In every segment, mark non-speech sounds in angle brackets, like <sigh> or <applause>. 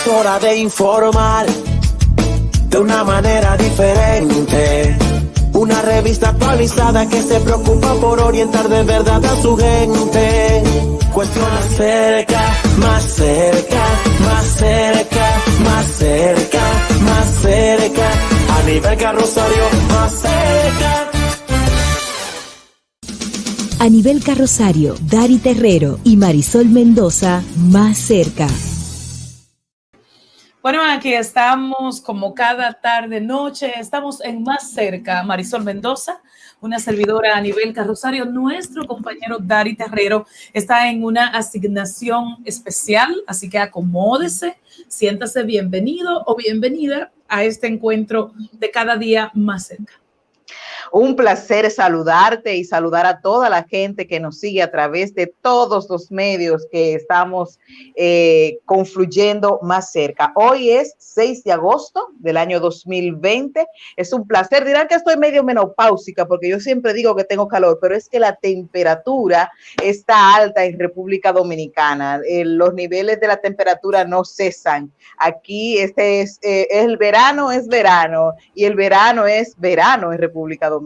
Es hora de informar de una manera diferente. Una revista actualizada que se preocupa por orientar de verdad a su gente. Cuestiona cerca, más cerca, más cerca, más cerca, más cerca. A nivel carrosario, más cerca. A nivel carrosario, Dari Terrero y Marisol Mendoza más cerca. Bueno, aquí estamos como cada tarde, noche, estamos en más cerca. Marisol Mendoza, una servidora a nivel carrosario. Nuestro compañero Dari Terrero está en una asignación especial, así que acomódese, siéntase bienvenido o bienvenida a este encuentro de cada día más cerca. Un placer saludarte y saludar a toda la gente que nos sigue a través de todos los medios que estamos eh, confluyendo más cerca. Hoy es 6 de agosto del año 2020. Es un placer. Dirán que estoy medio menopáusica porque yo siempre digo que tengo calor, pero es que la temperatura está alta en República Dominicana. Eh, los niveles de la temperatura no cesan. Aquí este es eh, el verano, es verano y el verano es verano en República Dominicana.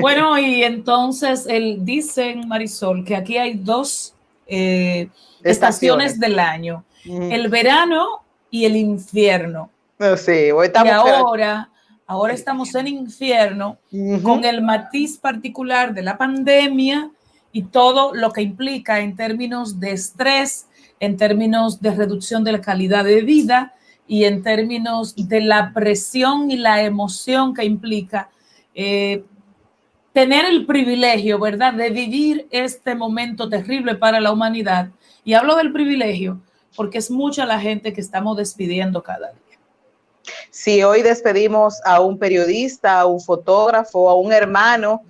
Bueno, y entonces él dicen, Marisol, que aquí hay dos eh, estaciones. del año, el verano y el infierno. No, sí, y ahora, ahora estamos en infierno con el matiz particular de la pandemia y todo lo que implica en términos de estrés, en términos de reducción de la calidad de vida y en términos de la presión y la emoción que implica eh, tener el privilegio, ¿verdad?, de vivir este momento terrible para la humanidad. Y hablo del privilegio porque es mucha la gente que estamos despidiendo cada día. Sí, hoy despedimos a un periodista, a un fotógrafo, a un hermano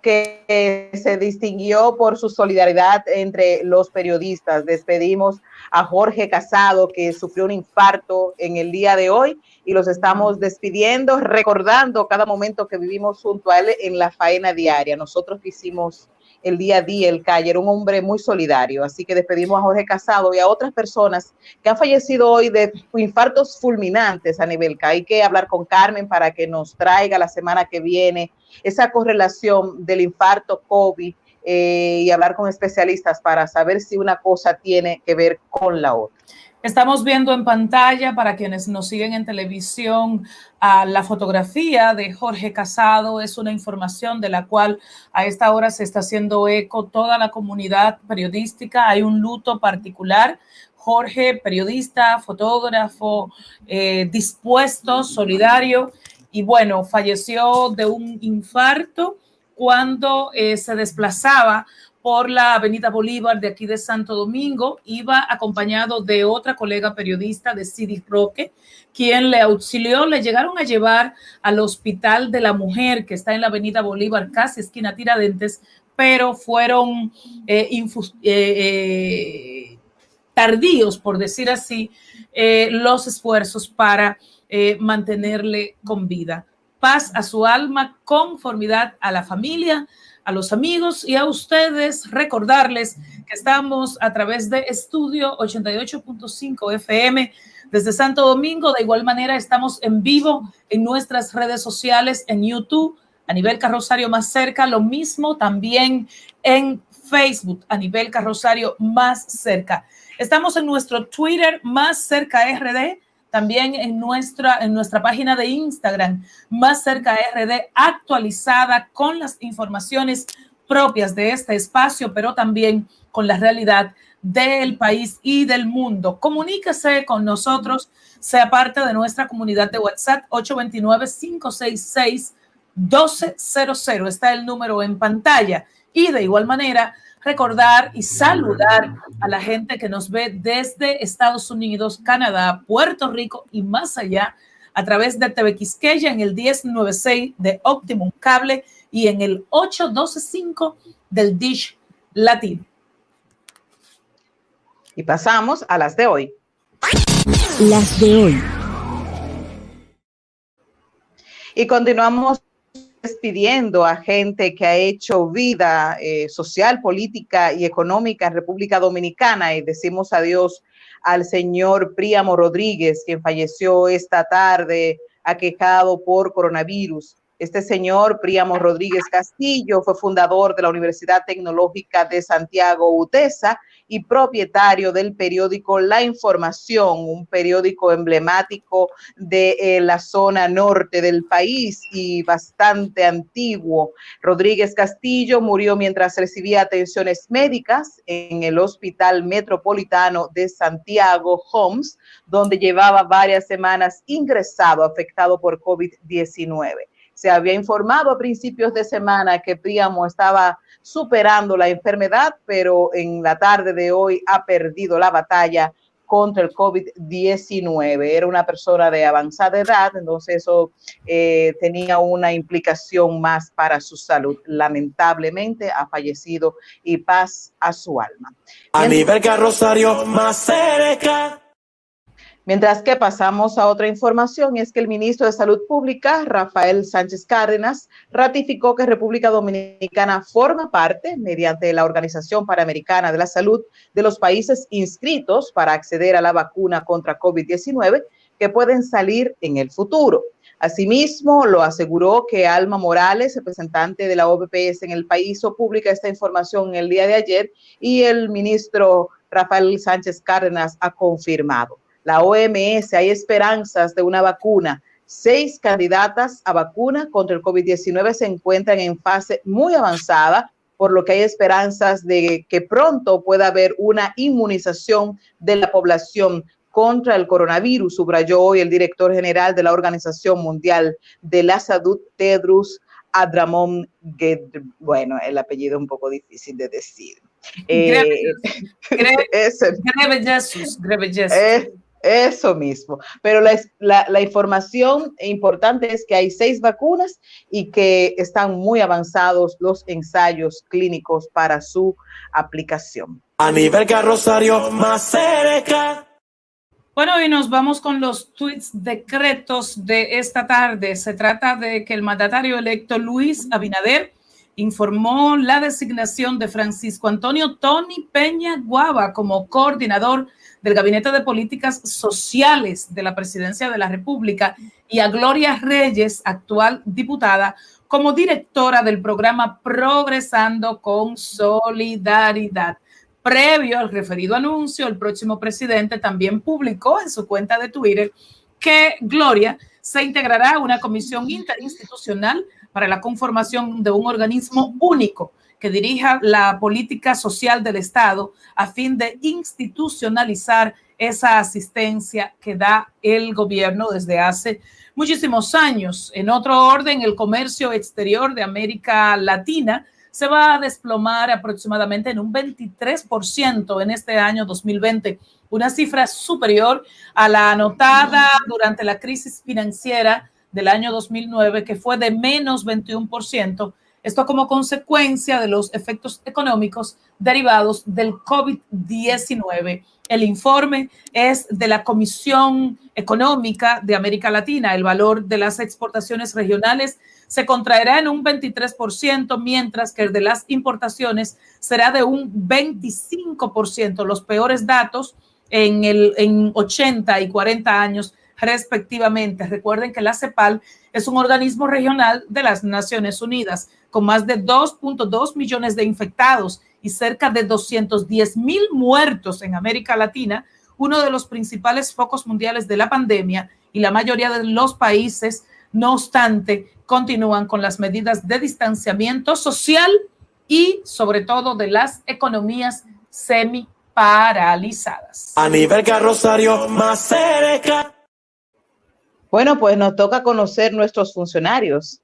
que se distinguió por su solidaridad entre los periodistas. Despedimos a Jorge Casado, que sufrió un infarto en el día de hoy y los estamos despidiendo, recordando cada momento que vivimos junto a él en la faena diaria. Nosotros que hicimos el día a día, el calle, era un hombre muy solidario. Así que despedimos a Jorge Casado y a otras personas que han fallecido hoy de infartos fulminantes a nivel que hay que hablar con Carmen para que nos traiga la semana que viene esa correlación del infarto COVID eh, y hablar con especialistas para saber si una cosa tiene que ver con la otra. Estamos viendo en pantalla, para quienes nos siguen en televisión, la fotografía de Jorge Casado. Es una información de la cual a esta hora se está haciendo eco toda la comunidad periodística. Hay un luto particular. Jorge, periodista, fotógrafo, eh, dispuesto, solidario. Y bueno, falleció de un infarto cuando eh, se desplazaba por la Avenida Bolívar de aquí de Santo Domingo, iba acompañado de otra colega periodista de City Roque, quien le auxilió, le llegaron a llevar al Hospital de la Mujer, que está en la Avenida Bolívar, casi esquina Tiradentes, pero fueron eh, eh, eh, tardíos, por decir así, los esfuerzos para mantenerle con vida. Paz a su alma, conformidad a la familia, a los amigos y a ustedes recordarles que estamos a través de Estudio 88.5 FM desde Santo Domingo. De igual manera, estamos en vivo en nuestras redes sociales, en YouTube, a nivel carrosario más cerca, lo mismo también en Facebook, a nivel carrosario más cerca. Estamos en nuestro Twitter más cerca RD también en nuestra, en nuestra página de Instagram, más cerca RD, actualizada con las informaciones propias de este espacio, pero también con la realidad del país y del mundo. Comuníquese con nosotros, sea parte de nuestra comunidad de WhatsApp 829-566-1200. Está el número en pantalla. Y de igual manera, recordar y saludar a la gente que nos ve desde Estados Unidos, Canadá, Puerto Rico y más allá a través de TV Quisqueya en el 1096 de Optimum Cable y en el 8125 del Dish Latino. Y pasamos a las de hoy. Las de hoy. Y continuamos despidiendo a gente que ha hecho vida eh, social, política y económica en República Dominicana y decimos adiós al señor Príamo Rodríguez, quien falleció esta tarde aquejado por coronavirus. Este señor, Príamo Rodríguez Castillo, fue fundador de la Universidad Tecnológica de Santiago, UTESA, y propietario del periódico La Información, un periódico emblemático de eh, la zona norte del país y bastante antiguo. Rodríguez Castillo murió mientras recibía atenciones médicas en el Hospital Metropolitano de Santiago, Homs, donde llevaba varias semanas ingresado, afectado por COVID-19 se había informado a principios de semana que Príamo estaba superando la enfermedad, pero en la tarde de hoy ha perdido la batalla contra el COVID-19. Era una persona de avanzada edad, entonces eso eh, tenía una implicación más para su salud. Lamentablemente ha fallecido y paz a su alma. A nivel Rosario más cerca. Mientras que pasamos a otra información, es que el ministro de Salud Pública, Rafael Sánchez Cárdenas, ratificó que República Dominicana forma parte, mediante la Organización Panamericana de la Salud, de los países inscritos para acceder a la vacuna contra COVID-19 que pueden salir en el futuro. Asimismo, lo aseguró que Alma Morales, representante de la OPS en el país, o publica esta información el día de ayer y el ministro Rafael Sánchez Cárdenas ha confirmado la OMS, hay esperanzas de una vacuna. Seis candidatas a vacuna contra el COVID-19 se encuentran en fase muy avanzada, por lo que hay esperanzas de que pronto pueda haber una inmunización de la población contra el coronavirus, subrayó hoy el director general de la Organización Mundial de la Salud, Tedros Adramón Bueno, el apellido es un poco difícil de decir. Eh, <laughs> Jesús, eso mismo. Pero la, la, información importante es que hay seis vacunas y que están muy avanzados los ensayos clínicos para su aplicación. A nivel Rosario más cerca. Bueno, y nos vamos con los tweets decretos de esta tarde. Se trata de que el mandatario electo Luis Abinader informó la designación de Francisco Antonio Tony Peña Guava como coordinador del Gabinete de Políticas Sociales de la Presidencia de la República y a Gloria Reyes, actual diputada, como directora del programa Progresando con Solidaridad. Previo al referido anuncio, el próximo presidente también publicó en su cuenta de Twitter que Gloria se integrará a una comisión interinstitucional para la conformación de un organismo único que dirija la política social del Estado a fin de institucionalizar esa asistencia que da el gobierno desde hace muchísimos años. En otro orden, el comercio exterior de América Latina se va a desplomar aproximadamente en un 23% en este año 2020, una cifra superior a la anotada durante la crisis financiera del año 2009, que fue de menos 21%, esto como consecuencia de los efectos económicos derivados del COVID-19. El informe es de la Comisión Económica de América Latina. El valor de las exportaciones regionales se contraerá en un 23%, mientras que el de las importaciones será de un 25%. Los peores datos en, el, en 80 y 40 años respectivamente. Recuerden que la CEPAL es un organismo regional de las Naciones Unidas con más de 2.2 millones de infectados y cerca de 210 mil muertos en América Latina, uno de los principales focos mundiales de la pandemia y la mayoría de los países, no obstante, continúan con las medidas de distanciamiento social y sobre todo de las economías semi paralizadas. A nivel más cerca. Bueno, pues nos toca conocer nuestros funcionarios.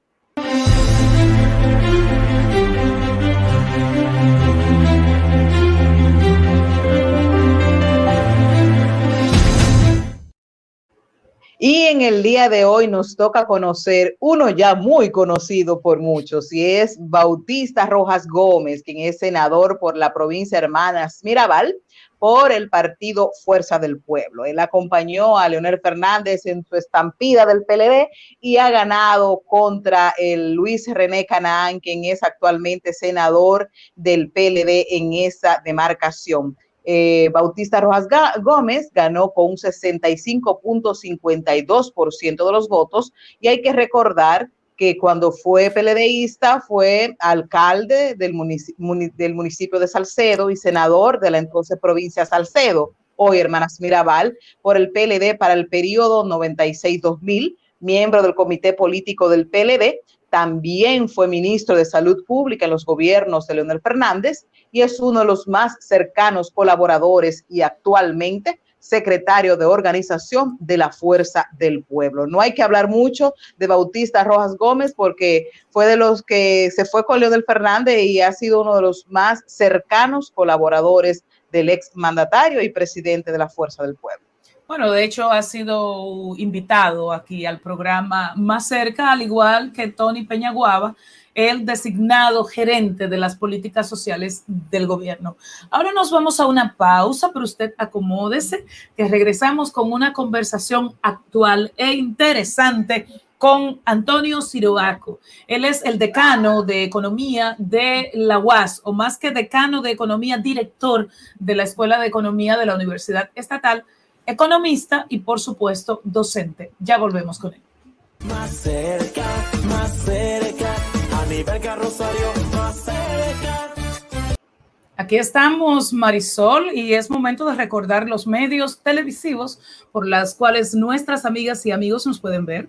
Y en el día de hoy nos toca conocer uno ya muy conocido por muchos, y es Bautista Rojas Gómez, quien es senador por la provincia hermanas Mirabal por el partido Fuerza del Pueblo. Él acompañó a Leonel Fernández en su estampida del PLD y ha ganado contra el Luis René Canaán, quien es actualmente senador del PLD en esa demarcación. Eh, Bautista Rojas Gómez ganó con un 65.52% de los votos y hay que recordar que cuando fue PLDista fue alcalde del municipio, de Salcedo y senador de la entonces provincia Salcedo, hoy Hermanas Mirabal, por el PLD para el periodo 96-2000, miembro del comité político del PLD, también fue ministro de Salud Pública en los gobiernos de Leonel Fernández y es uno de los más cercanos colaboradores y actualmente secretario de organización de la Fuerza del Pueblo. No hay que hablar mucho de Bautista Rojas Gómez porque fue de los que se fue con Leonel Fernández y ha sido uno de los más cercanos colaboradores del ex mandatario y presidente de la Fuerza del Pueblo. Bueno, de hecho ha sido invitado aquí al programa más cerca, al igual que Tony Peñaguaba, el designado gerente de las políticas sociales del gobierno. Ahora nos vamos a una pausa, pero usted acomódese, que regresamos con una conversación actual e interesante con Antonio Siroaco. Él es el decano de economía de la UAS, o más que decano de economía, director de la Escuela de Economía de la Universidad Estatal economista y por supuesto docente. Ya volvemos con él. Más cerca, más cerca, a nivel más cerca. Aquí estamos, Marisol, y es momento de recordar los medios televisivos por las cuales nuestras amigas y amigos nos pueden ver.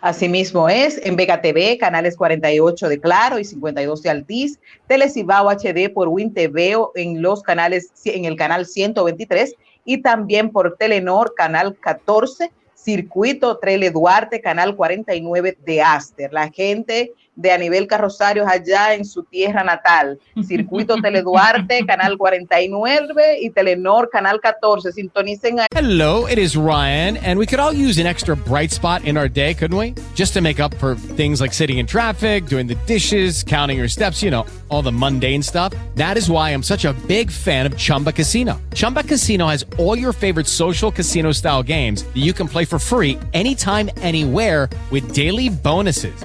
Asimismo es en Vega TV, canales 48 de Claro y 52 de Altiz, Telecibao HD por WinTV en los canales en el canal 123 y también por Telenor, Canal 14, Circuito Trele Duarte, Canal 49 de Aster. La gente de a nivel Carrosario allá en su tierra natal. Circuito <laughs> Teleduarte, Canal 49 y Telenor, Canal 14. Sintonicen Hello, it is Ryan, and we could all use an extra bright spot in our day, couldn't we? Just to make up for things like sitting in traffic, doing the dishes, counting your steps, you know, all the mundane stuff. That is why I'm such a big fan of Chumba Casino. Chumba Casino has all your favorite social casino style games that you can play for free anytime, anywhere with daily bonuses.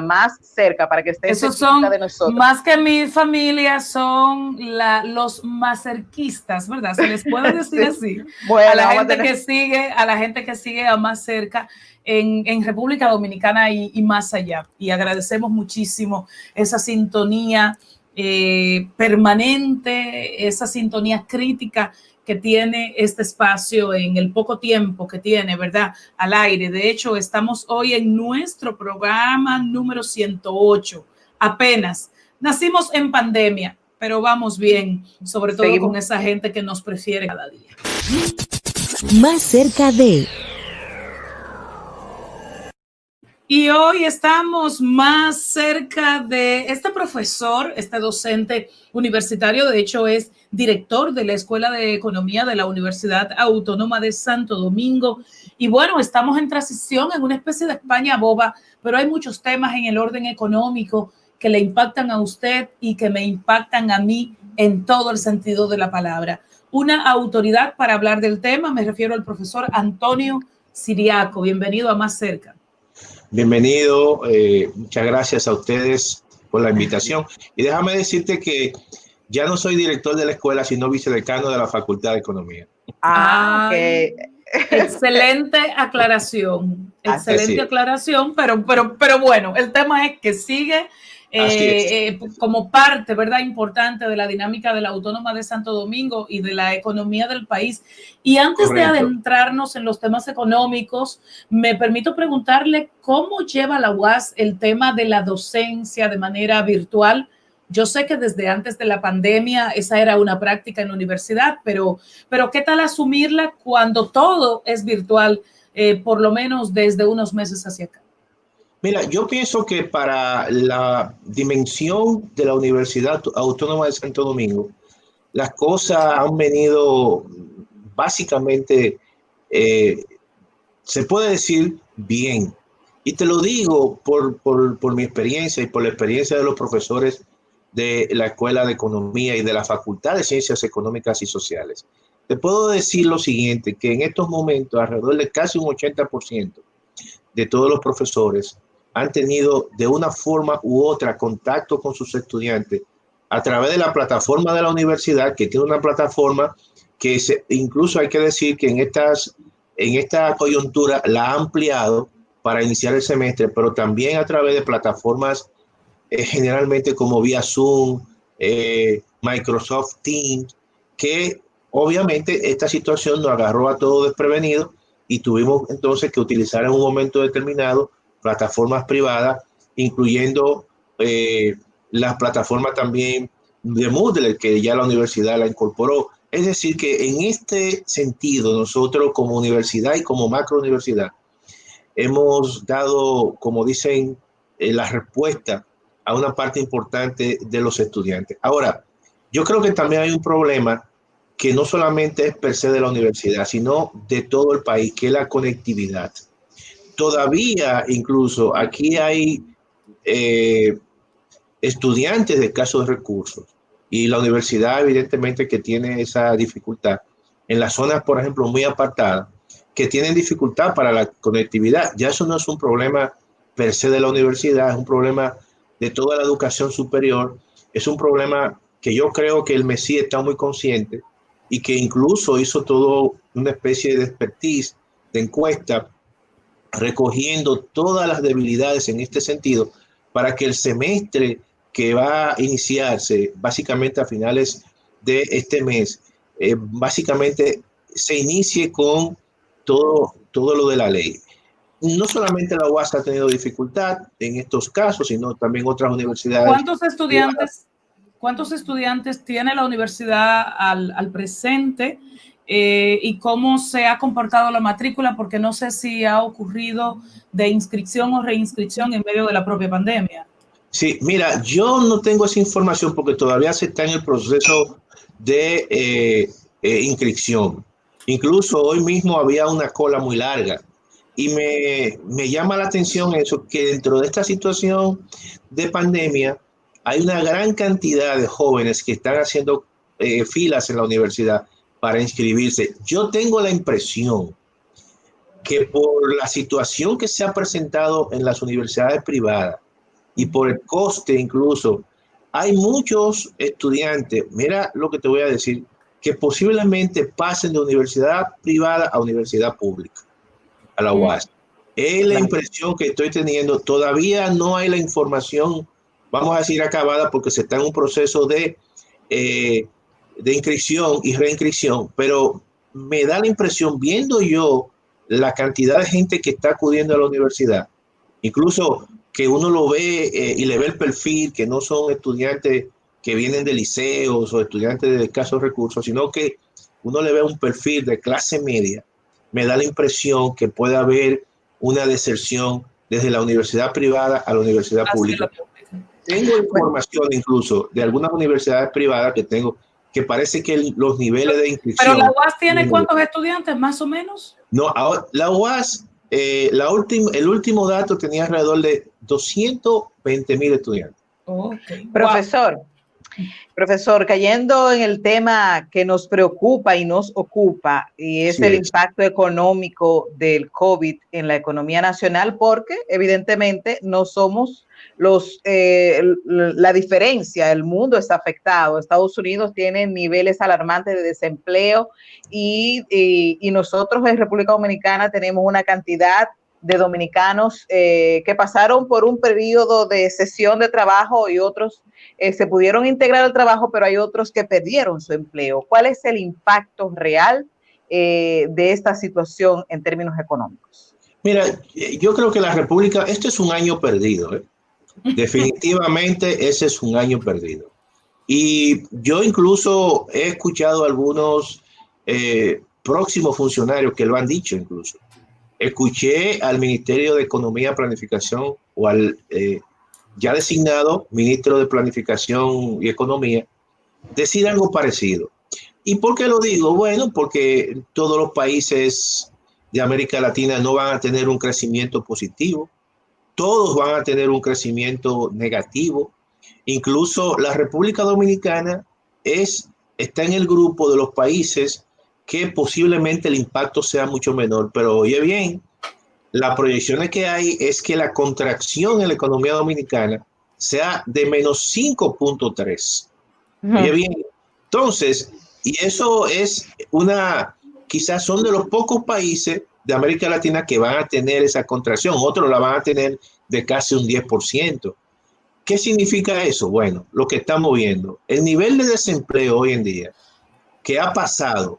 más cerca para que estén Esos son, de nosotros. Más que mi familia, son la, los cerquistas, ¿verdad? Se les puede <laughs> decir así. a la gente que sigue, a la gente que sigue a más cerca en, en República Dominicana y, y, más allá. Y agradecemos muchísimo esa sintonía eh, permanente, esa sintonía crítica que tiene este espacio en el poco tiempo que tiene, ¿verdad? Al aire. De hecho, estamos hoy en nuestro programa número 108, apenas. Nacimos en pandemia, pero vamos bien, sobre todo con esa gente que nos prefiere cada día. Más cerca de... Y hoy estamos más cerca de este profesor, este docente universitario, de hecho es director de la Escuela de Economía de la Universidad Autónoma de Santo Domingo. Y bueno, estamos en transición en una especie de España boba, pero hay muchos temas en el orden económico que le impactan a usted y que me impactan a mí en todo el sentido de la palabra. Una autoridad para hablar del tema, me refiero al profesor Antonio Siriaco. Bienvenido a Más Cerca. Bienvenido, eh, muchas gracias a ustedes por la invitación. Y déjame decirte que ya no soy director de la escuela, sino vicedecano de la Facultad de Economía. Ah, Excelente aclaración, excelente aclaración, pero, pero, pero bueno, el tema es que sigue eh, eh, como parte, ¿verdad?, importante de la dinámica de la Autónoma de Santo Domingo y de la economía del país. Y antes de adentrarnos en los temas económicos, me permito preguntarle cómo lleva la UAS el tema de la docencia de manera virtual. Yo sé que desde antes de la pandemia esa era una práctica en la universidad, pero, pero ¿qué tal asumirla cuando todo es virtual, eh, por lo menos desde unos meses hacia acá? Mira, yo pienso que para la dimensión de la Universidad Autónoma de Santo Domingo, las cosas han venido básicamente, eh, se puede decir, bien. Y te lo digo por, por, por mi experiencia y por la experiencia de los profesores de la Escuela de Economía y de la Facultad de Ciencias Económicas y Sociales. Te puedo decir lo siguiente, que en estos momentos alrededor de casi un 80% de todos los profesores han tenido de una forma u otra contacto con sus estudiantes a través de la plataforma de la universidad, que tiene una plataforma que incluso hay que decir que en, estas, en esta coyuntura la ha ampliado para iniciar el semestre, pero también a través de plataformas eh, generalmente como vía Zoom, eh, Microsoft Teams, que obviamente esta situación nos agarró a todos desprevenidos y tuvimos entonces que utilizar en un momento determinado plataformas privadas, incluyendo eh, las plataformas también de Moodle, que ya la universidad la incorporó. Es decir, que en este sentido, nosotros como universidad y como macro universidad, hemos dado, como dicen, eh, la respuesta a una parte importante de los estudiantes. Ahora, yo creo que también hay un problema que no solamente es per se de la universidad, sino de todo el país, que es la conectividad todavía incluso aquí hay eh, estudiantes de escasos recursos. Y la universidad evidentemente que tiene esa dificultad. En las zonas, por ejemplo, muy apartadas, que tienen dificultad para la conectividad. Ya eso no es un problema per se de la universidad, es un problema de toda la educación superior, es un problema que yo creo que el Messi está muy consciente y que incluso hizo todo una especie de expertise, de encuesta recogiendo todas las debilidades en este sentido para que el semestre que va a iniciarse básicamente a finales de este mes, eh, básicamente se inicie con todo, todo lo de la ley. No solamente la UAS ha tenido dificultad en estos casos, sino también otras universidades. ¿Cuántos estudiantes, cuántos estudiantes tiene la universidad al, al presente eh, y cómo se ha comportado la matrícula, porque no sé si ha ocurrido de inscripción o reinscripción en medio de la propia pandemia. Sí, mira, yo no tengo esa información porque todavía se está en el proceso de eh, eh, inscripción. Incluso hoy mismo había una cola muy larga. Y me, me, llama la atención eso, que dentro de esta situación de pandemia hay una gran cantidad de jóvenes que están haciendo filas en la universidad para inscribirse. Yo tengo la impresión que por la situación que se ha presentado en las universidades privadas y por el coste incluso, hay muchos estudiantes, mira lo que te voy a decir, que posiblemente pasen de universidad privada a universidad pública, a la UAS. Es la impresión que estoy teniendo. Todavía no hay la información, vamos a decir, acabada porque se está en un proceso de eh, de inscripción y reinscripción, pero me da la impresión, viendo yo la cantidad de gente que está acudiendo a la universidad, incluso que uno lo ve eh, y le ve el perfil, que no son estudiantes que vienen de liceos o estudiantes de escasos recursos, sino que uno le ve un perfil de clase media, me da la impresión que puede haber una deserción desde la universidad privada a la universidad pública. Tengo información incluso de algunas universidades privadas que tengo que parece que los niveles de inscripción... ¿Pero la UAS tiene cuántos estudiantes, más o menos? No, la UAS, eh, la el último dato tenía alrededor de 220 mil estudiantes. Profesor, Profesor, cayendo en el tema que nos preocupa y nos ocupa, y es Sí el es. impacto económico del COVID en la economía nacional, porque evidentemente no somos los, eh, la diferencia, el mundo está afectado. Estados Unidos tiene niveles alarmantes de desempleo y, nosotros en República Dominicana tenemos una cantidad de dominicanos eh, que pasaron por un periodo de sesión de trabajo y otros eh, se pudieron integrar al trabajo, pero hay otros que perdieron su empleo. ¿Cuál es el impacto real eh, de esta situación en términos económicos? Mira, yo creo que la República, este es un año perdido. Definitivamente ese es un año perdido. Y yo incluso he escuchado a algunos eh, próximos funcionarios que lo han dicho incluso. Escuché al Ministerio de Economía Planificación o al eh, ya designado ministro de Planificación y Economía decir algo parecido. ¿Y por qué lo digo? Bueno, porque todos los países de América Latina no van a tener un crecimiento positivo, todos van a tener un crecimiento negativo. Incluso la República Dominicana es, está en el grupo de los países que posiblemente el impacto sea mucho menor. Pero oye bien, las proyecciones que hay es que la contracción en la economía dominicana sea de menos 5.3. Oye bien, entonces, y eso es una, quizás son de los pocos países de América Latina que van a tener esa contracción, otros la van a tener de casi un 10%. ¿Qué significa eso? Bueno, lo que estamos viendo, el nivel de desempleo hoy en día, que ha pasado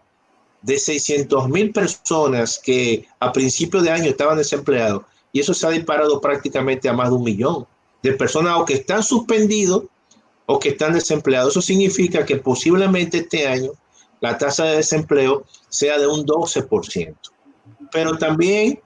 de 600 mil personas que a principio de año estaban desempleados, y eso se ha disparado prácticamente a más de un millón de personas o que están suspendidos o que están desempleados. Eso significa que posiblemente este año la tasa de desempleo sea de un 12%. Pero también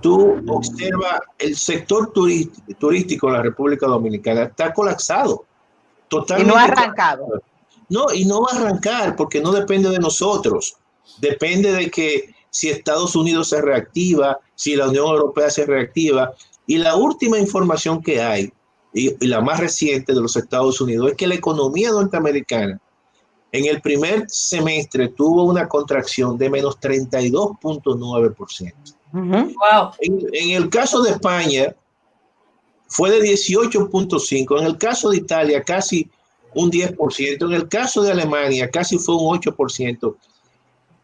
tú observas el sector turístico en la República Dominicana está colapsado. Y Totalmente. no ha arrancado. No, y no va a arrancar porque no depende de nosotros. Depende de que si Estados Unidos se reactiva, si la Unión Europea se reactiva. Y la última información que hay, y, y la más reciente de los Estados Unidos, es que la economía norteamericana en el primer semestre tuvo una contracción de menos 32.9%. Wow. En, en el caso de España fue de 18.5, en el caso de Italia casi un 10%, en el caso de Alemania casi fue un 8%.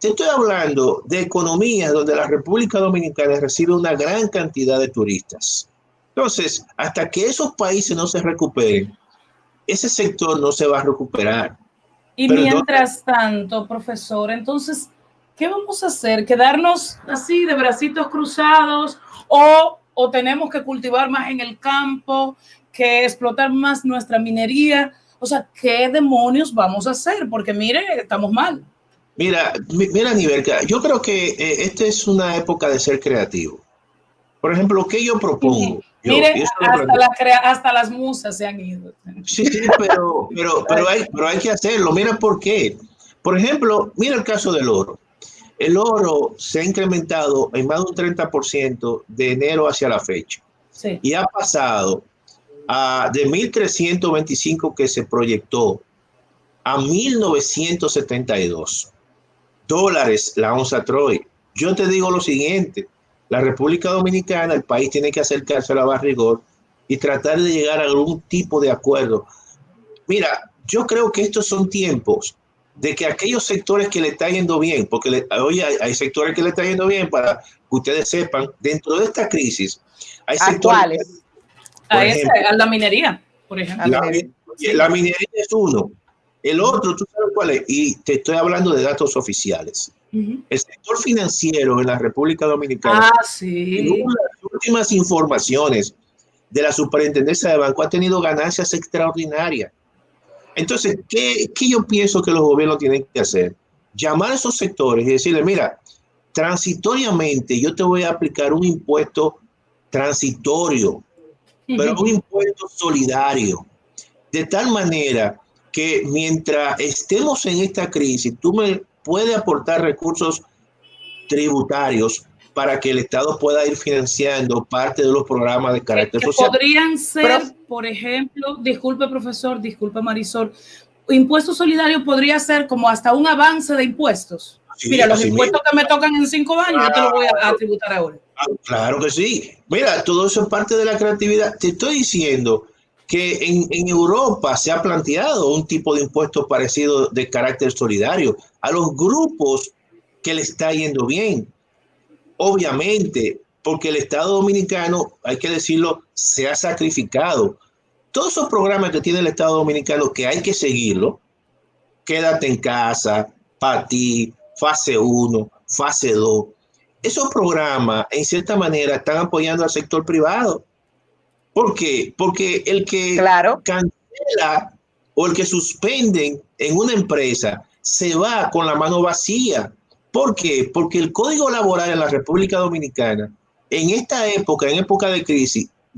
Te estoy hablando de economías donde la República Dominicana recibe una gran cantidad de turistas. Entonces, hasta que esos países no se recuperen, ese sector no se va a recuperar. Y Pero no- mientras tanto, profesor, entonces, ¿qué vamos a hacer? ¿Quedarnos así de bracitos cruzados o, o tenemos que cultivar más en el campo, que explotar más nuestra minería? O sea, ¿qué demonios vamos a hacer? Porque mire, estamos mal. Mira, mi- mira, Niverca, yo creo que eh, esta es una época de ser creativo. Por ejemplo, ¿qué yo propongo? Yo- Mire, yo estoy hasta, hablando- la crea- hasta las musas se han ido. Sí, sí, pero, pero, pero, hay, pero hay que hacerlo. Mira por qué. Por ejemplo, mira el caso del oro. El oro se ha incrementado en más de un 30% de enero hacia la fecha Sí. y ha pasado a, de 1.325 que se proyectó a 1.972 dólares la onza Troy. Yo te digo lo siguiente, la República Dominicana, el país tiene que acercarse a la barrigor y tratar de llegar a algún tipo de acuerdo. Mira, yo creo que estos son tiempos de que aquellos sectores que le está yendo bien, porque le- hoy hay, hay sectores que le está yendo bien, para que ustedes sepan, dentro de esta crisis, hay ¿A sectores cuáles? A, Por esa- ejemplo. a la minería, por ejemplo. la, la minería es uno. El otro, tú sabes cuál es, y te estoy hablando de datos oficiales. El sector financiero en la República Dominicana, Ah, sí. según las últimas informaciones de la superintendencia de banco, ha tenido ganancias extraordinarias. Entonces, ¿qué, qué yo pienso que los gobiernos tienen que hacer? Llamar a esos sectores y decirle, mira, transitoriamente yo te voy a aplicar un impuesto transitorio, pero un impuesto solidario, de tal manera que mientras estemos en esta crisis, tú me puedes aportar recursos tributarios para que el Estado pueda ir financiando parte de los programas de carácter que social. Podrían ser, por ejemplo, disculpe profesor, disculpe Marisol, impuesto solidario podría ser como hasta un avance de impuestos. Sí, Mira, los impuestos mismo. que me tocan en cinco años, yo te los voy a, a tributar ahora. Ah, Claro que sí. Mira, todo eso es parte de la creatividad. Te estoy diciendo que en, Europa se ha planteado un tipo de impuesto parecido de carácter solidario a los grupos que le está yendo bien. Obviamente, porque el Estado Dominicano, hay que decirlo, se ha sacrificado. Todos esos programas que tiene el Estado Dominicano que hay que seguirlo, quédate en casa, para ti, fase 1, fase 2, esos programas en cierta manera están apoyando al sector privado. ¿Por qué? Porque el que cancela o el que suspenden en una empresa se va con la mano vacía. ¿Por qué? Porque el código laboral en la República Dominicana, en esta época, en época de crisis,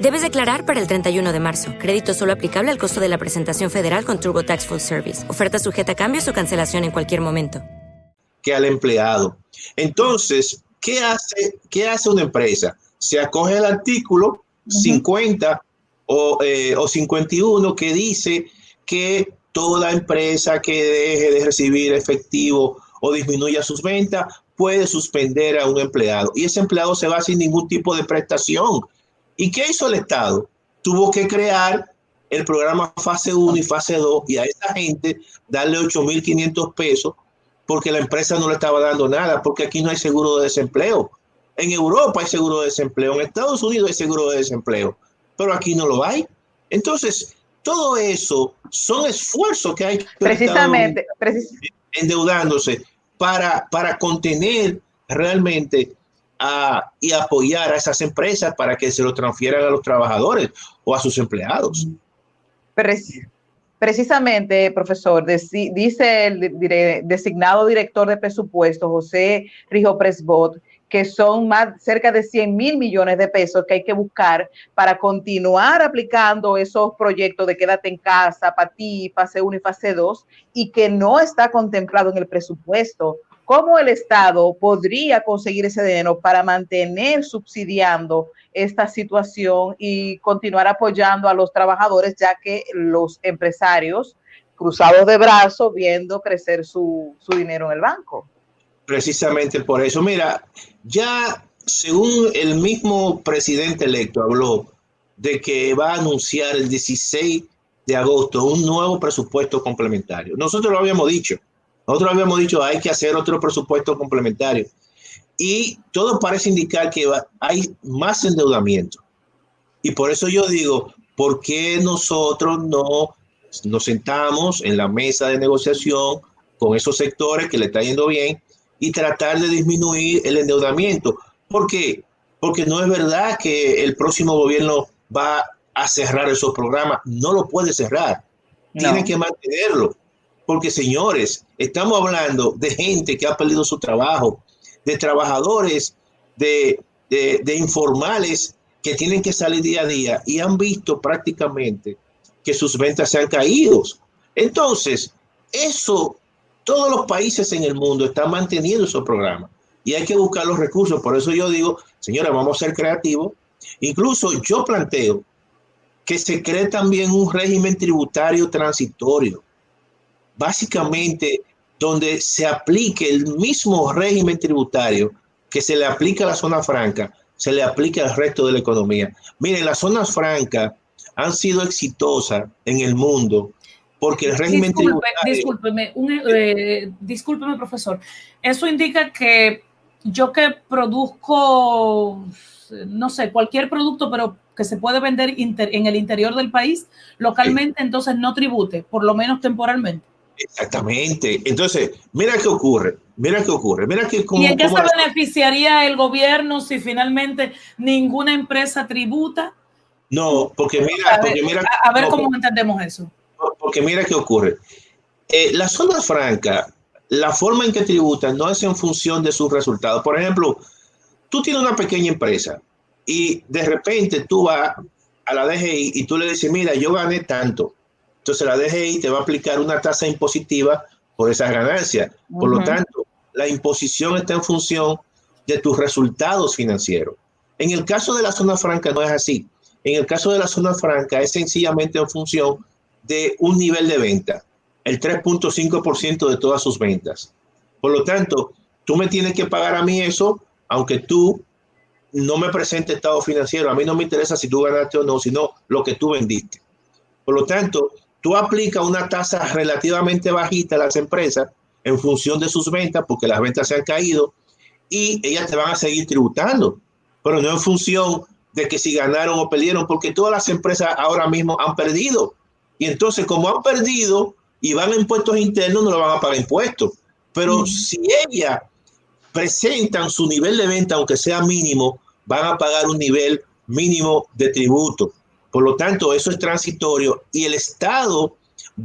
Debes declarar para el 31 de marzo. Crédito solo aplicable al costo de la presentación federal con TurboTax Full Service. Oferta sujeta a cambios o cancelación en cualquier momento. que al empleado. Entonces, ¿qué hace, qué hace una empresa? Se acoge el artículo 50 o, eh, o 51 que dice que toda empresa que deje de recibir efectivo o disminuya sus ventas puede suspender a un empleado y ese empleado se va sin ningún tipo de prestación. ¿Y qué hizo el Estado? Tuvo que crear el programa fase 1 y fase 2 y a esa gente darle 8.500 pesos porque la empresa no le estaba dando nada, porque aquí no hay seguro de desempleo. En Europa hay seguro de desempleo, en Estados Unidos hay seguro de desempleo, pero aquí no lo hay. Entonces, todo eso son esfuerzos que hay que Precisamente, endeudándose para, para contener realmente y apoyar a esas empresas para que se lo transfieran a los trabajadores o a sus empleados. Preci- Precisamente, profesor, dice el designado director de presupuesto, José Rijo Presbot, que son más cerca de 100 mil millones de pesos que hay que buscar para continuar aplicando esos proyectos de quédate en casa, para ti, fase 1 y fase 2, y que no está contemplado en el presupuesto. ¿Cómo el Estado podría conseguir ese dinero para mantener subsidiando esta situación y continuar apoyando a los trabajadores, ya que los empresarios cruzados de brazos viendo crecer su, su dinero en el banco? Precisamente por eso. Mira, ya según el mismo presidente electo habló de que va a anunciar el 16 de agosto un nuevo presupuesto complementario. Nosotros lo habíamos dicho. Nosotros habíamos dicho hay que hacer otro presupuesto complementario. Y todo parece indicar que va- hay más endeudamiento. Y por eso yo digo, ¿por qué nosotros no nos sentamos en la mesa de negociación con esos sectores que le está yendo bien y tratar de disminuir el endeudamiento? ¿Por qué? Porque no es verdad que el próximo gobierno va a cerrar esos programas. No lo puede cerrar. Tiene que mantenerlo. Porque, señores, estamos hablando de gente que ha perdido su trabajo, de trabajadores, de, de, informales que tienen que salir día a día y han visto prácticamente que sus ventas se han caído. Entonces, eso, todos los países en el mundo están manteniendo esos programas y hay que buscar los recursos. Por eso yo digo, señora, vamos a ser creativos. Incluso yo planteo que se cree también un régimen tributario transitorio, básicamente donde se aplique el mismo régimen tributario que se le aplica a la zona franca, se le aplica al resto de la economía. Miren, las zonas francas han sido exitosas en el mundo porque el régimen Disculpe, tributario... discúlpeme, un- eh, discúlpeme, profesor. Eso indica que yo que produzco, no sé, cualquier producto, pero que se puede vender inter- en el interior del país, localmente, entonces no tribute, por lo menos temporalmente. Exactamente. Entonces, mira qué ocurre, mira qué ocurre, mira que como... ¿Y en qué se beneficiaría el gobierno si finalmente ninguna empresa tributa? No, porque mira, A ver, porque mira, a- a ver no, cómo entendemos eso. porque mira qué ocurre. Eh, la zona franca, la forma en que tributan no es en función de sus resultados. Por ejemplo, tú tienes una pequeña empresa y de repente tú vas a la DGI y tú le dices, mira, yo gané tanto. Entonces la DGI te va a aplicar una tasa impositiva por esas ganancias. Por lo tanto, la imposición está en función de tus resultados financieros. En el caso de la zona franca no es así. En el caso de la zona franca es sencillamente en función de un nivel de venta, el 3.5% de todas sus ventas. Por lo tanto, tú me tienes que pagar a mí eso, aunque tú no me presentes estado financiero. A mí no me interesa si tú ganaste o no, sino lo que tú vendiste. Por lo tanto, tú aplicas una tasa relativamente bajita a las empresas en función de sus ventas, porque las ventas se han caído y ellas te van a seguir tributando, pero no en función de que si ganaron o perdieron, porque todas las empresas ahora mismo han perdido. Y entonces, como han perdido y van a impuestos internos, no le van a pagar impuestos. Pero si ellas presentan su nivel de venta, aunque sea mínimo, van a pagar un nivel mínimo de tributo. Por lo tanto, eso es transitorio y el Estado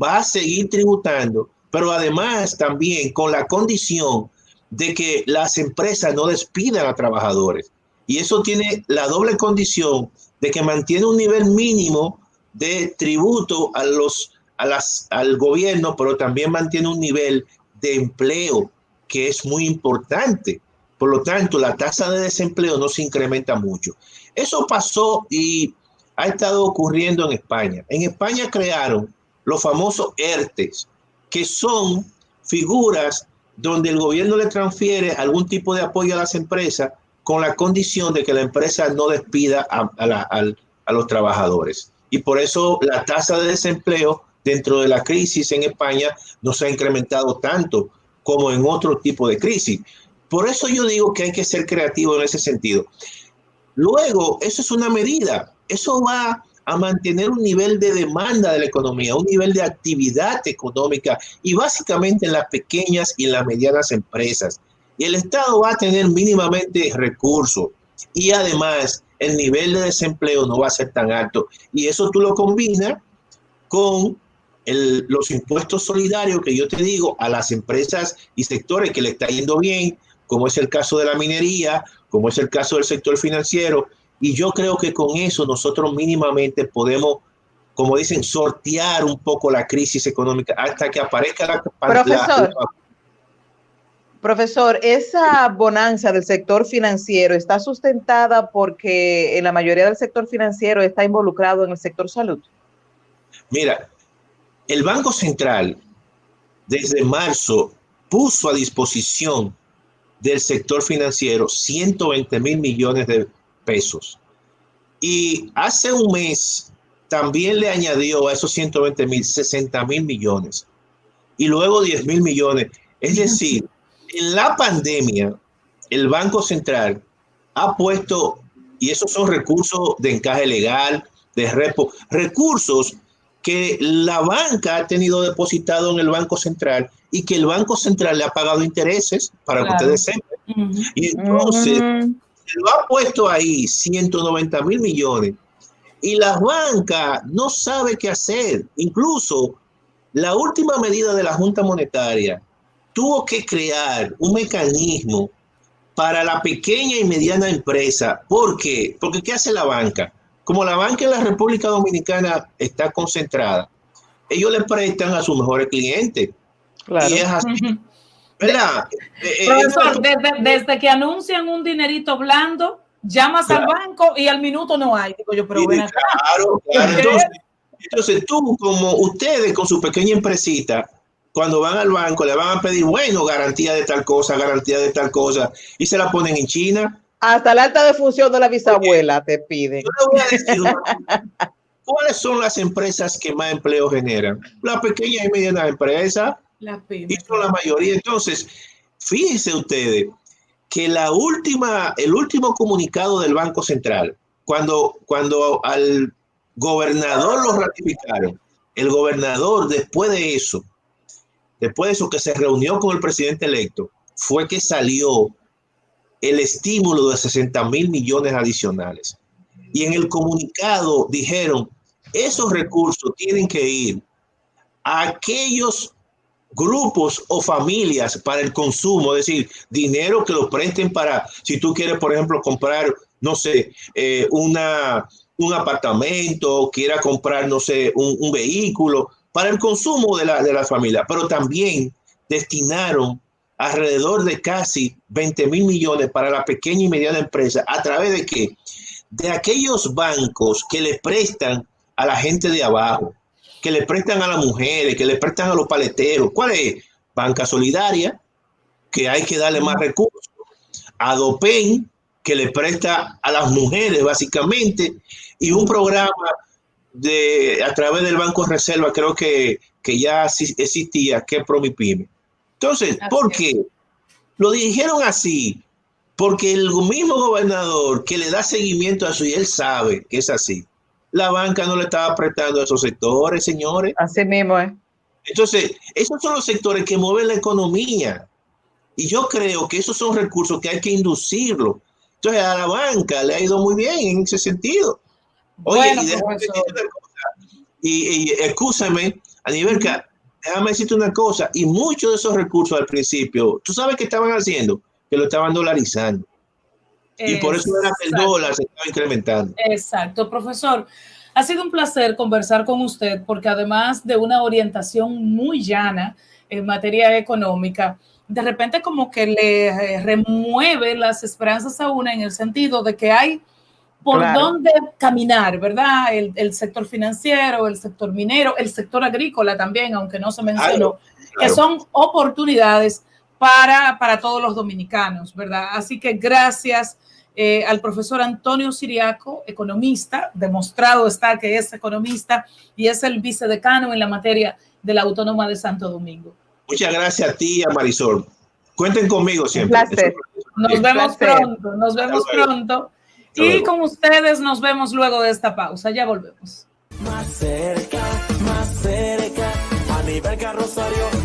va a seguir tributando, pero además también con la condición de que las empresas no despidan a trabajadores. Y eso tiene la doble condición de que mantiene un nivel mínimo de tributo a los, a las, al gobierno, pero también mantiene un nivel de empleo que es muy importante. Por lo tanto, la tasa de desempleo no se incrementa mucho. Eso pasó y ha estado ocurriendo en España. En España crearon los famosos ERTES, que son figuras donde el gobierno le transfiere algún tipo de apoyo a las empresas con la condición de que la empresa no despida a, a los trabajadores. Y por eso la tasa de desempleo dentro de la crisis en España no se ha incrementado tanto como en otro tipo de crisis. Por eso yo digo que hay que ser creativo en ese sentido. Luego, eso es una medida. Eso va a mantener un nivel de demanda de la economía, un nivel de actividad económica y básicamente en las pequeñas y en las medianas empresas. Y el Estado va a tener mínimamente recursos y además el nivel de desempleo no va a ser tan alto. Y eso tú lo combinas con los impuestos solidarios que yo te digo a las empresas y sectores que le está yendo bien, como es el caso de la minería, como es el caso del sector financiero. Y yo creo que con eso nosotros mínimamente podemos, como dicen, sortear un poco la crisis económica hasta que aparezca la... Profesor. la- Profesor, esa bonanza del sector financiero está sustentada porque en la mayoría del sector financiero está involucrado en el sector salud. Mira, el Banco Central desde marzo puso a disposición del sector financiero 120 mil millones de pesos. Y hace un mes también le añadió a esos 120 mil 60 mil millones. Y luego 10 mil millones. Es decir, en la pandemia, el Banco Central ha puesto, y esos son recursos de encaje legal, de repo, recursos que la banca ha tenido depositado en el Banco Central y que el Banco Central le ha pagado intereses para Claro. que ustedes sepan. Y entonces, lo ha puesto ahí 190 mil millones y la banca no sabe qué hacer. Incluso la última medida de la Junta Monetaria tuvo que crear un mecanismo para la pequeña y mediana empresa. ¿Por qué? Porque ¿qué hace la banca? Como la banca en la República Dominicana está concentrada, ellos le prestan a sus mejores clientes. Y es así. ¿Verdad? Eh, eh, Profesor, desde, desde que anuncian un dinerito blando, llamas al banco y al minuto no hay. Digo yo, pero claro, <laughs> claro. Entonces, entonces tú, como ustedes con su pequeña empresita, cuando van al banco le van a pedir, bueno, garantía de tal cosa, garantía de tal cosa, y se la ponen en China. Hasta la alta defunción de la bisabuela te piden. Yo le voy a decir ¿cuáles son las empresas que más empleo generan? Las pequeñas y medianas empresas. La la mayoría. Entonces, fíjense ustedes que la última, el último comunicado del Banco Central, cuando, cuando al gobernador lo ratificaron, el gobernador después de eso, después de eso que se reunió con el presidente electo, fue que salió el estímulo de 60 mil millones adicionales. Y en el comunicado dijeron, esos recursos tienen que ir a aquellos grupos o familias para el consumo, es decir, dinero que lo presten para, si tú quieres, por ejemplo, comprar, no sé, eh, una, un apartamento, quiera comprar, no sé, un, vehículo, para el consumo de la, de la familia, pero también destinaron alrededor de casi 20 mil millones para la pequeña y mediana empresa, a través de qué? De aquellos bancos que le prestan a la gente de abajo, que le prestan a las mujeres, que le prestan a los paleteros. ¿Cuál es? Banca Solidaria, que hay que darle más recursos. Adopen, que le presta a las mujeres básicamente, y un programa de a través del Banco Reserva, creo que, que ya existía, que es Promipyme. Entonces, ¿por qué? Lo dijeron así, porque el mismo gobernador que le da seguimiento a eso y él sabe que es así, la banca no le estaba prestando a esos sectores, señores. Así mismo, ¿eh? Entonces, esos son los sectores que mueven la economía. Y yo creo que esos son recursos que hay que inducirlo. Entonces, a la banca le ha ido muy bien en ese sentido. Oye, y, déjame y, y, escúchame, a nivel que déjame decirte una cosa, y muchos de esos recursos al principio, ¿tú sabes qué estaban haciendo? Que lo estaban dolarizando. Y por eso era que el dólar se estaba incrementando. Exacto, profesor. Ha sido un placer conversar con usted porque además de una orientación muy llana en materia económica, de repente como que le eh, remueve las esperanzas a una en el sentido de que hay por dónde caminar, ¿verdad? El, sector financiero, el sector minero, el sector agrícola también, aunque no se mencionó, que son oportunidades para, para todos los dominicanos, ¿verdad? Así que gracias eh, al profesor Antonio Siriaco, economista, demostrado está que es economista y es el vicedecano en la materia de la Autónoma de Santo Domingo. Muchas gracias a ti y a Marisol. Cuenten conmigo siempre. Nos vemos pronto, nos vemos pronto. Y con ustedes nos vemos luego de esta pausa. Ya volvemos. Más cerca, más cerca, a nivel carrosario.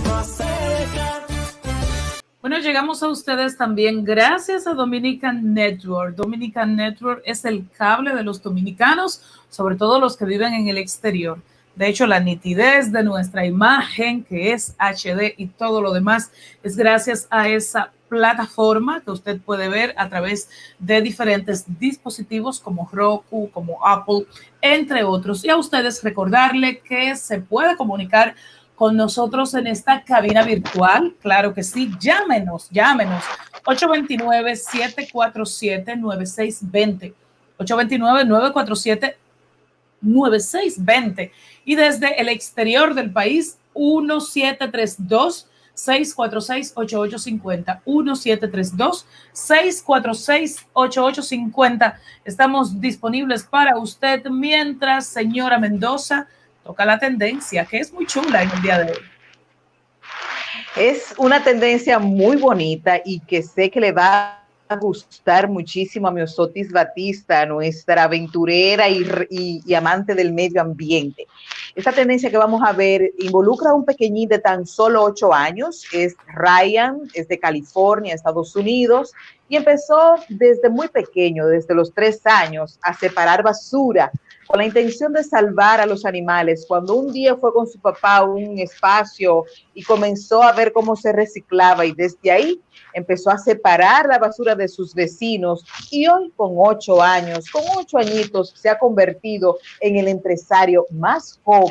Bueno, llegamos a ustedes también gracias a Dominican Network. Dominican Network es el cable de los dominicanos, sobre todo los que viven en el exterior. De hecho, la nitidez de nuestra imagen, que es HD y todo lo demás, es gracias a esa plataforma que usted puede ver a través de diferentes dispositivos como Roku, como Apple, entre otros. Y a ustedes recordarle que se puede comunicar con nosotros en esta cabina virtual. Claro que sí, llámenos, llámenos. 829-747-9620. 829-947-9620. Y desde el exterior del país, 1732. 646-8850, 1732-646-8850. Estamos disponibles para usted mientras, señora Mendoza, toca la tendencia, que es muy chula en el día de hoy. Es una tendencia muy bonita y que sé que le va a gustar muchísimo a Miosotis Batista, nuestra aventurera y, amante del medio ambiente. Esta tendencia que vamos a ver involucra a un pequeñín de tan solo ocho años, es Ryan, es de California, Estados Unidos, y empezó desde muy pequeño, desde los tres años, a separar basura con la intención de salvar a los animales. Cuando un día fue con su papá a un espacio y comenzó a ver cómo se reciclaba y desde ahí empezó a separar la basura de sus vecinos y hoy con ocho años, con ocho añitos, se ha convertido en el empresario más joven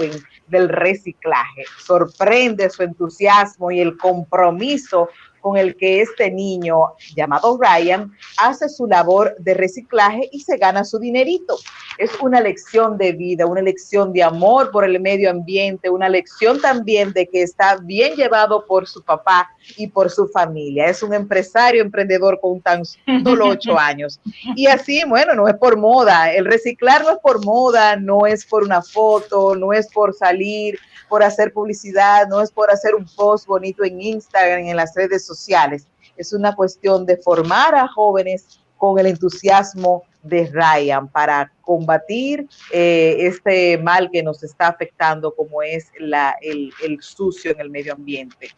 del reciclaje. Sorprende su entusiasmo y el compromiso con el que este niño llamado Ryan hace su labor de reciclaje y se gana su dinerito. Es una lección de vida, una lección de amor por el medio ambiente, una lección también de que está bien llevado por su papá y por su familia. Es un empresario, emprendedor con tan solo ocho <laughs> años. Y así, bueno, no es por moda. El reciclar no es por moda, no es por una foto, no es por salir, por hacer publicidad, no es por hacer un post bonito en Instagram, en las redes sociales. Es una cuestión de formar a jóvenes con el entusiasmo de Ryan para combatir eh, este mal que nos está afectando como es la, el, el, sucio en el medio ambiente.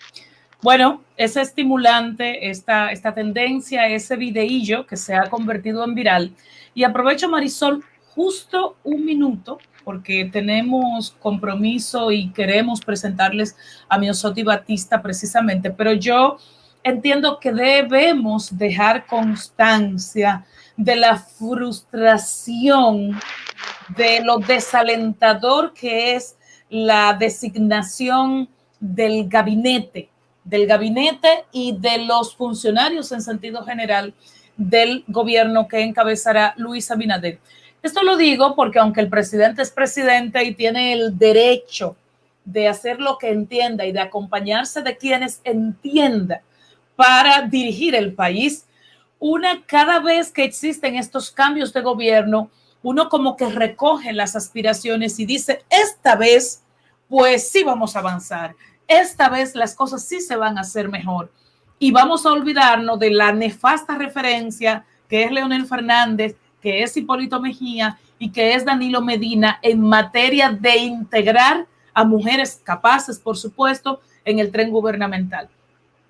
Bueno, ese estimulante, esta, esta tendencia, ese videillo que se ha convertido en viral. Y aprovecho, Marisol, justo un minuto, porque tenemos compromiso y queremos presentarles a Miosotti Batista precisamente, pero yo entiendo que debemos dejar constancia de la frustración, de lo desalentador que es la designación del gabinete, del gabinete y de los funcionarios en sentido general del gobierno que encabezará Luis Abinader. Esto lo digo porque aunque el presidente es presidente y tiene el derecho de hacer lo que entienda y de acompañarse de quienes entienda para dirigir el país. Una, cada vez que existen estos cambios de gobierno, uno como que recoge las aspiraciones y dice, esta vez, pues sí vamos a avanzar, esta vez las cosas sí se van a hacer mejor. Y vamos a olvidarnos de la nefasta referencia que es Leonel Fernández, que es Hipólito Mejía y que es Danilo Medina en materia de integrar a mujeres capaces, por supuesto, en el tren gubernamental.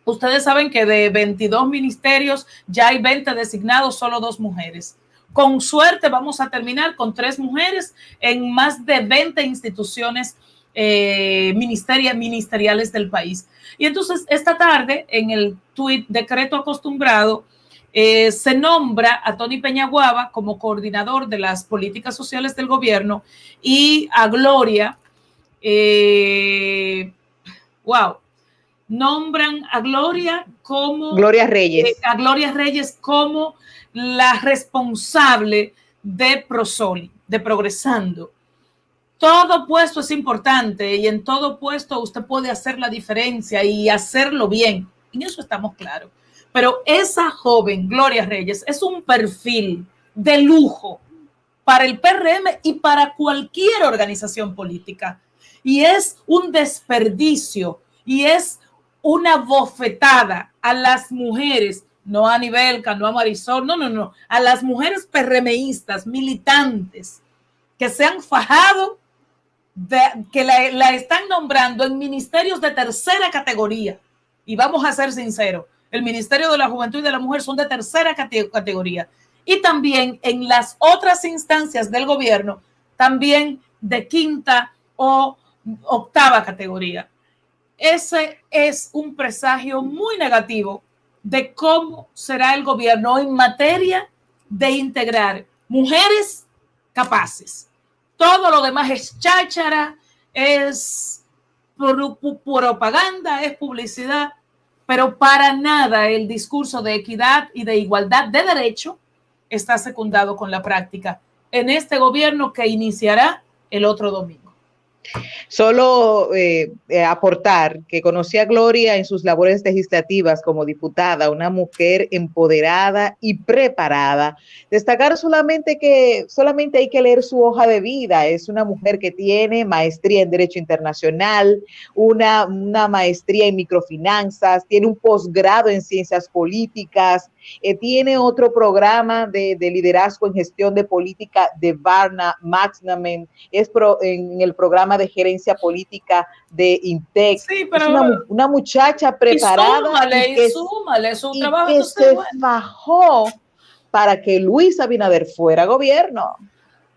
Ustedes saben que de 22 ministerios ya hay 20 designados, solo dos mujeres. Con suerte vamos a terminar con tres mujeres en más de 20 instituciones eh, ministeriales del país. Y entonces esta tarde, en el tuit decreto acostumbrado, eh, se nombra a Tony Peñaguaba como coordinador de las políticas sociales del gobierno y a Gloria, eh, wow, nombran a Gloria como Gloria Reyes. Eh, a Gloria Reyes como la responsable de Prosoli, de Progresando. Todo puesto es importante y en todo puesto usted puede hacer la diferencia y hacerlo bien. En eso estamos claros. Pero esa joven, Gloria Reyes, es un perfil de lujo para el PRM y para cualquier organización política. Y es un desperdicio y es una bofetada a las mujeres, no a Nivelca, no a Marisol, no, no, no, a las mujeres perremeístas, militantes, que se han fajado, que la, la están nombrando en ministerios de tercera categoría. Y vamos a ser sinceros, el Ministerio de la Juventud y de la Mujer son de tercera categoría. Y también en las otras instancias del gobierno, también de quinta o octava categoría ese es un presagio muy negativo de cómo será el gobierno en materia de integrar mujeres capaces. Todo lo demás es cháchara, es propaganda, es publicidad, pero para nada el discurso de equidad y de igualdad de derecho está secundado con la práctica en este gobierno que iniciará el otro domingo. Solo eh, eh, aportar que conocí a Gloria en sus labores legislativas como diputada, una mujer empoderada y preparada. Destacar solamente que solamente hay que leer su hoja de vida. Es una mujer que tiene maestría en Derecho Internacional, una, una maestría en microfinanzas, tiene un posgrado en Ciencias Políticas, eh, tiene otro programa de, liderazgo en gestión de política de Varna Maxnamen, es en el programa de gerencia política de Intex. es una, muchacha preparada. Y, que, su trabajo. se bajó para que Luis Abinader fuera gobierno.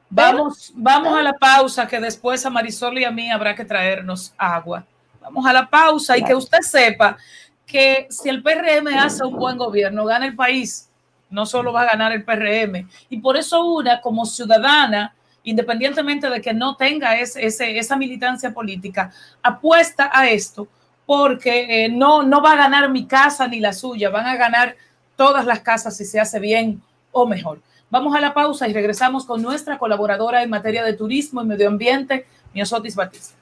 Vamos, vamos a la pausa, que después a Marisol y a mí habrá que traernos agua. Vamos a la pausa y que usted sepa que si el PRM hace un buen gobierno, gana el país, no solo va a ganar el PRM. Y por eso una, como ciudadana, independientemente de que no tenga ese, esa militancia política, apuesta a esto porque eh, no, no va a ganar mi casa ni la suya, van a ganar todas las casas si se hace bien o mejor. Vamos a la pausa y regresamos con nuestra colaboradora en materia de turismo y medio ambiente, Miosotis Batista.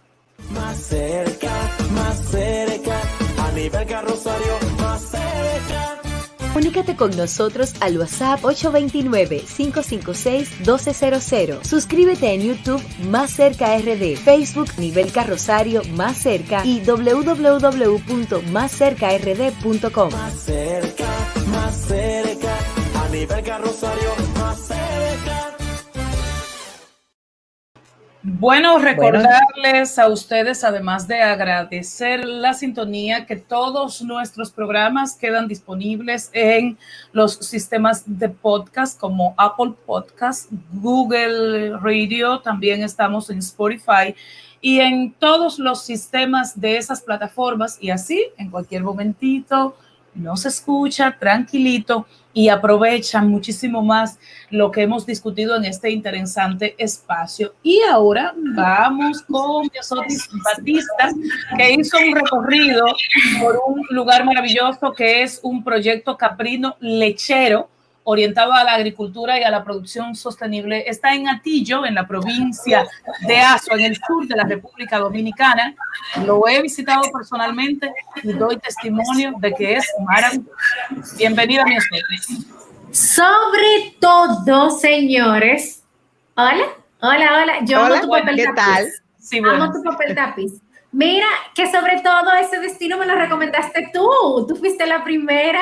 Más cerca, más cerca, a nivel carrosario, más cerca. Comunícate con nosotros al WhatsApp 829-556-1200. Suscríbete en YouTube Más Cerca RD, Facebook Nivel Carrosario Más Cerca y www.máscercard.com. Más cerca, más cerca, a nivel carrosario, más cerca. Bueno, recordarles a ustedes, además de agradecer la sintonía, que todos nuestros programas quedan disponibles en los sistemas de podcast como Apple Podcast, Google Radio, también estamos en Spotify y en todos los sistemas de esas plataformas y así en cualquier momentito nos escucha tranquilito y aprovechan muchísimo más lo que hemos discutido en este interesante espacio. Y ahora vamos con Yosotis Batista, que hizo un recorrido por un lugar maravilloso que es un proyecto caprino lechero orientado a la agricultura y a la producción sostenible. Está en Atillo, en la provincia de Azo, en el sur de la República Dominicana. Lo he visitado personalmente y doy testimonio de que es maravilloso. Bienvenida, mi esposa. Sobre todo, señores. Hola, hola, hola. Yo Hola, amo tu papel ¿qué tapiz. tal? Sí, amo tu papel tapiz. Mira, que sobre todo ese destino me lo recomendaste tú. Tú fuiste la primera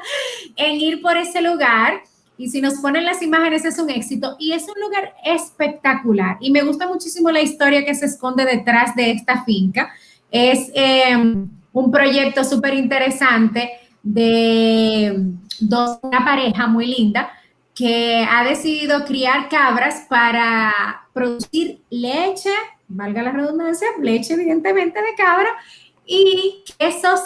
<laughs> en ir por ese lugar. Y si nos ponen las imágenes es un éxito. Y es un lugar espectacular. Y me gusta muchísimo la historia que se esconde detrás de esta finca. Es eh, un proyecto súper interesante de dos, una pareja muy linda que ha decidido criar cabras para producir leche, valga la redundancia, leche evidentemente de cabra, y quesos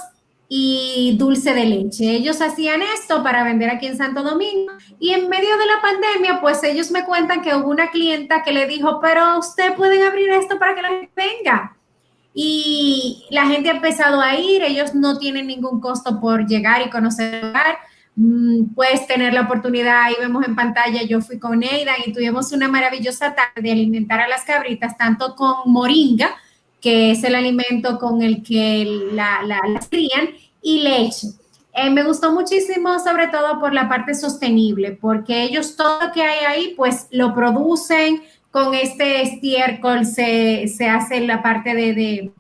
y dulce de leche. Ellos hacían esto para vender aquí en Santo Domingo y en medio de la pandemia, pues ellos me cuentan que hubo una clienta que le dijo, pero usted pueden abrir esto para que la gente venga. Y la gente ha empezado a ir, ellos no tienen ningún costo por llegar y conocer el lugar. Mm, Puedes tener la oportunidad, ahí vemos en pantalla, yo fui con Eidan y tuvimos una maravillosa tarde de alimentar a las cabritas, tanto con moringa, que es el alimento con el que la, la- las crían, y leche. Eh, me gustó muchísimo, sobre todo por la parte sostenible, porque ellos todo lo que hay ahí, pues lo producen con este estiércol, se, se hace la parte de, de-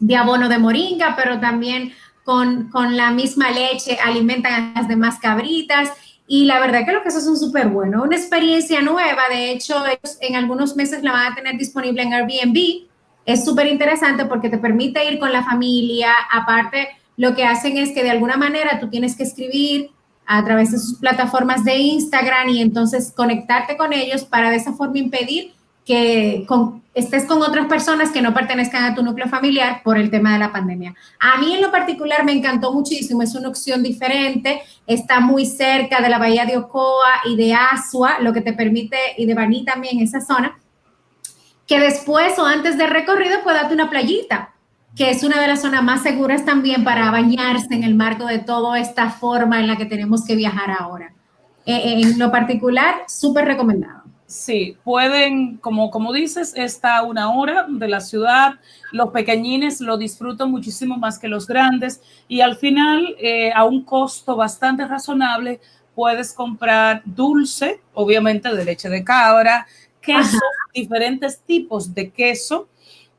de abono de moringa, pero también con, con la misma leche alimentan a las demás cabritas. Y la verdad que los quesos son súper buenos, una experiencia nueva. De hecho, en algunos meses la van a tener disponible en Airbnb. Es súper interesante porque te permite ir con la familia. Aparte, lo que hacen es que de alguna manera tú tienes que escribir a través de sus plataformas de Instagram y entonces conectarte con ellos para de esa forma impedir que con- estés con otras personas que no pertenezcan a tu núcleo familiar por el tema de la pandemia. A mí en lo particular me encantó muchísimo, es una opción diferente, está muy cerca de la bahía de Ocoa y de Asua, lo que te permite, y de Baní también, esa zona, que después o antes del recorrido puede darte una playita, que es una de las zonas más seguras también para bañarse en el marco de toda esta forma en la que tenemos que viajar ahora. Eh, en lo particular, súper recomendado. Sí, pueden, como, como dices, está a una hora de la ciudad. Los pequeñines lo disfrutan muchísimo más que los grandes y al final, eh, a un costo bastante razonable, puedes comprar dulce, obviamente de leche de cabra, queso, diferentes tipos de queso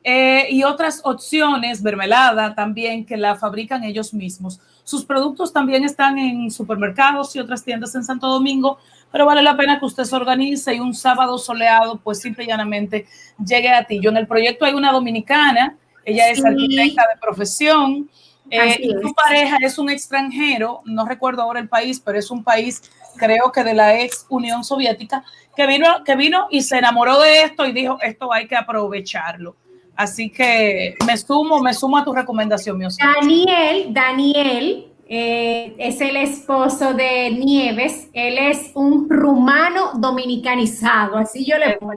eh, y otras opciones, mermelada también, que la fabrican ellos mismos. Sus productos también están en supermercados y otras tiendas en Santo Domingo, pero vale la pena que usted se organice y un sábado soleado, pues simple y llanamente llegue a ti. Yo en el proyecto hay una dominicana, ella es Sí. arquitecta de profesión, eh, y su es. pareja es un extranjero, no recuerdo ahora el país, pero es un país, creo que de la ex Unión Soviética, que vino, que vino y se enamoró de esto y dijo, esto hay que aprovecharlo. Así que me sumo, me sumo a tu recomendación, mi. Daniel, Daniel eh, es el esposo de Nieves. Él es un rumano dominicanizado, así yo le pongo.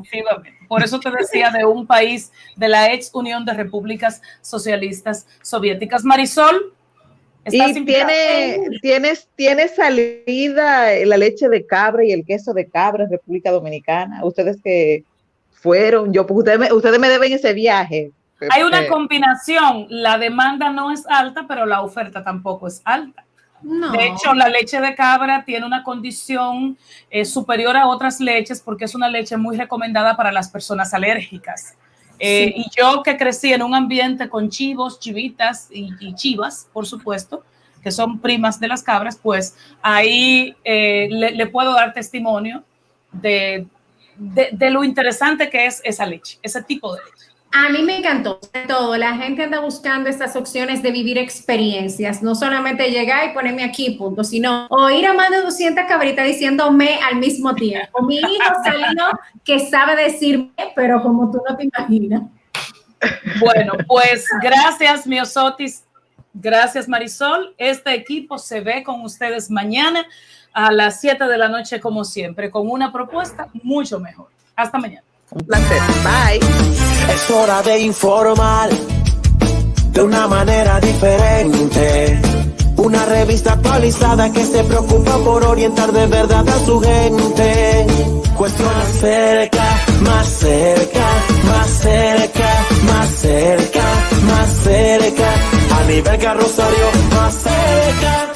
Por eso te decía de un país de la ex Unión de Repúblicas Socialistas Soviéticas. Marisol. Y tiene, tienes, tiene salida la leche de cabra y el queso de cabra en República Dominicana. Ustedes que fueron, yo, ustedes me, ustedes me deben ese viaje. Hay una combinación, la demanda no es alta, pero la oferta tampoco es alta. De hecho, la leche de cabra tiene una condición eh, superior a otras leches porque es una leche muy recomendada para las personas alérgicas. Eh, y yo que crecí en un ambiente con chivos, chivitas y, chivas, por supuesto, que son primas de las cabras, pues ahí eh, le, puedo dar testimonio de, de lo interesante que es esa leche, ese tipo de leche. A mí me encantó todo. La gente anda buscando estas opciones de vivir experiencias, no solamente llegar y ponerme aquí, punto, sino oír a más de 200 cabritas diciéndome al mismo tiempo. Mi hijo <laughs> salió que sabe decirme, pero como tú no te imaginas. Bueno, pues gracias, Miosotis. Gracias, Marisol. Este equipo se ve con ustedes mañana a las 7 de la noche, como siempre, con una propuesta mucho mejor. Hasta mañana. Un placer. Bye. Es hora de informar de una manera diferente. Una revista actualizada que se preocupa por orientar de verdad a su gente. Cuestiones cerca, más cerca, más cerca, más cerca, más cerca. A nivel carrosario, más cerca.